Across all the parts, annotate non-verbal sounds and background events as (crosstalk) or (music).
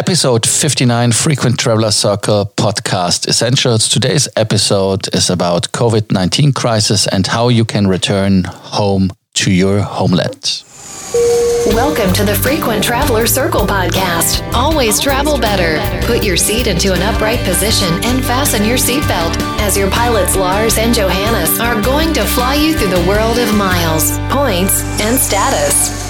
Episode 59 Frequent Traveler Circle Podcast Essentials. Today's episode is about COVID-19 crisis and how you can return home to your homeland. Welcome to the Frequent Traveler Circle podcast. Always travel better. Put your seat into an upright position and fasten your seatbelt as your pilots Lars and Johannes are going to fly you through the world of miles, points, and status.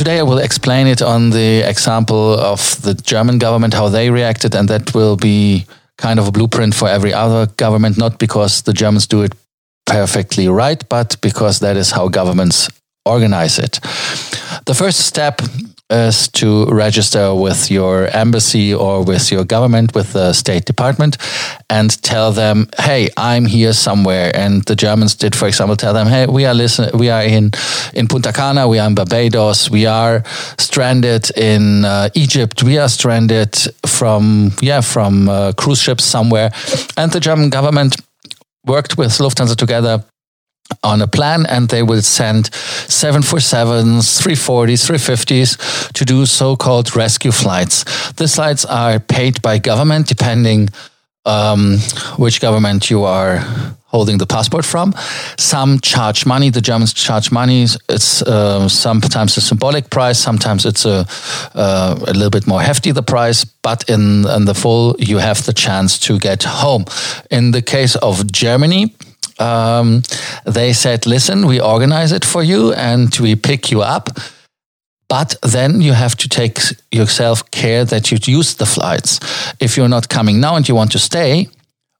Today I will explain it on the example of the German government, how they reacted, and that will be kind of a blueprint for every other government, not because the Germans do it perfectly right, but because that is how governments organize it. The first step is to register with your embassy or with your government, with the State Department, and tell them, "Hey, I'm here somewhere." And the Germans did, for example, tell them, "Hey, we are listen, we are in in Punta Cana, we are in Barbados, we are stranded in uh, Egypt, we are stranded from yeah from uh, cruise ships somewhere," and the German government worked with Lufthansa together on a plan and they will send 747s, 340s, 350s to do so-called rescue flights. The flights are paid by government depending um, which government you are holding the passport from. Some charge money. The Germans charge money. It's uh, sometimes a symbolic price. Sometimes it's a uh, a little bit more hefty the price. But in in the full, you have the chance to get home. In the case of Germany, um, they said, listen, we organize it for you and we pick you up. But then you have to take yourself care that you use the flights. If you're not coming now and you want to stay,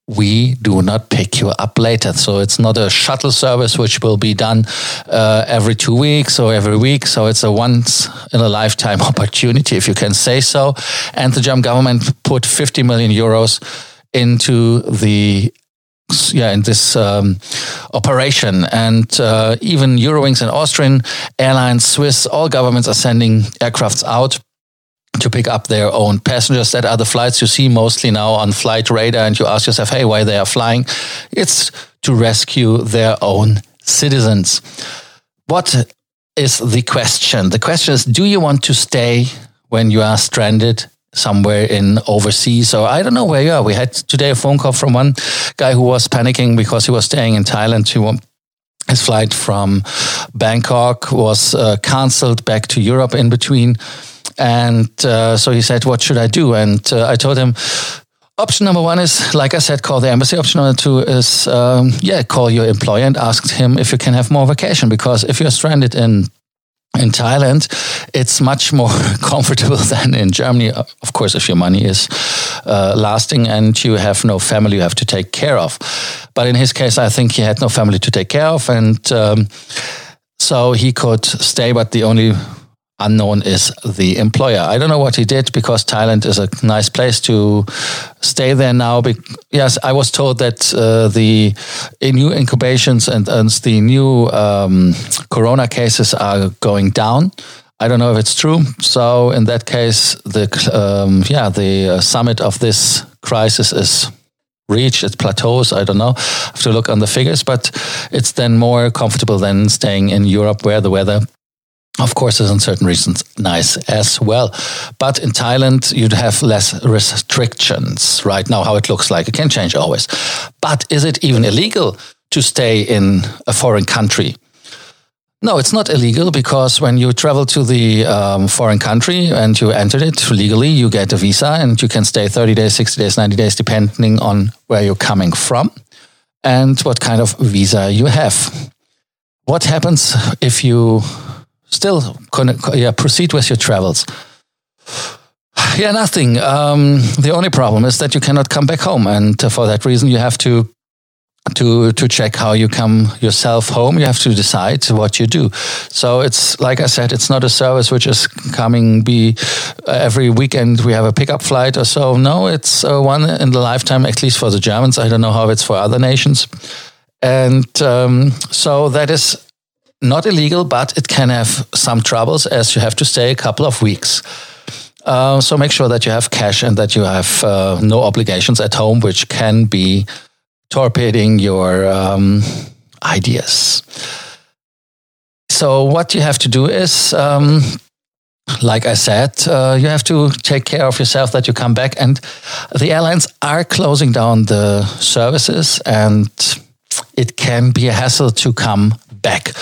we do not pick you up later. So it's not a shuttle service which will be done uh, every two weeks or every week. So it's a once in a lifetime (laughs) opportunity, if you can say so. And the German government put 50 million euros into the yeah in this um, operation and uh, even Eurowings and Austrian airlines, Swiss, all governments are sending aircrafts out to pick up their own passengers. That are the flights you see mostly now on Flight Radar, and you ask yourself, "Hey, why they are flying?" It's to rescue their own citizens. What is the question? The question is: Do you want to stay when you are stranded somewhere in overseas or I don't know where you are. We had today a phone call from one guy who was panicking because he was staying in Thailand. He his flight from Bangkok was uh, cancelled back to Europe in between. And uh, so he said, What should I do? And uh, I told him, Option number one is, like I said, call the embassy. Option number two is, um, yeah, call your employer and ask him if you can have more vacation. Because if you're stranded in in Thailand, it's much more (laughs) comfortable than in Germany. Of course, if your money is uh, lasting and you have no family you have to take care of. But in his case, I think he had no family to take care of. And um, so he could stay, but the only unknown is the employer. I don't know what he did because Thailand is a nice place to stay there now. Yes, I was told that uh, the new incubations and, and the new um, corona cases are going down. I don't know if it's true. So in that case, the um, yeah the uh, summit of this crisis is reached. It plateaus. I don't know. I have to look on the figures, but it's then more comfortable than staying in Europe where the weather of course, there's in certain reasons nice as well. But in Thailand, you'd have less restrictions right now, how it looks like. It can change always. But is it even illegal to stay in a foreign country? No, it's not illegal because when you travel to the um, foreign country and you enter it legally, you get a visa and you can stay 30 days, 60 days, 90 days, depending on where you're coming from and what kind of visa you have. What happens if you still yeah, proceed with your travels. (sighs) Yeah, nothing. Um, the only problem is that you cannot come back home, and for that reason, you have to to to check how you come yourself home. You have to decide what you do. So it's like I said, it's not a service which is coming be uh, every weekend. We have a pickup flight or so. No, it's uh, one in the lifetime, at least for the Germans. I don't know how it's for other nations. And um, so that is not illegal, but it can have some troubles as you have to stay a couple of weeks. Uh, so make sure that you have cash and that you have uh, no obligations at home, which can be torpedoing your um, ideas. So what you have to do is um, like I said, uh, you have to take care of yourself that you come back. And the airlines are closing down the services, and it can be a hassle to come back.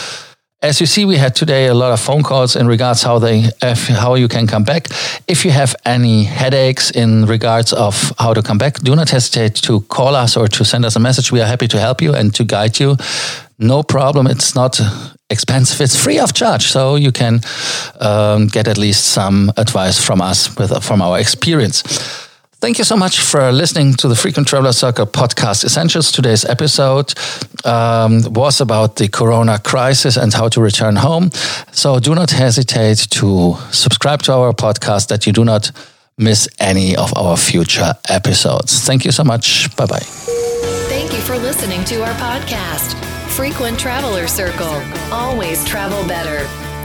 As you see, we had today a lot of phone calls in regards how they how you can come back. If you have any headaches in regards of how to come back, do not hesitate to call us or to send us a message. We are happy to help you and to guide you. No problem. It's not expensive. It's free of charge, so you can um, get at least some advice from us with from our experience. Thank you so much for listening to the Frequent Traveler Circle podcast essentials. Today's episode um, was about the corona crisis and how to return home. So do not hesitate to subscribe to our podcast that you do not miss any of our future episodes. Thank you so much. Bye bye. Thank you for listening to our podcast, Frequent Traveler Circle. Always travel better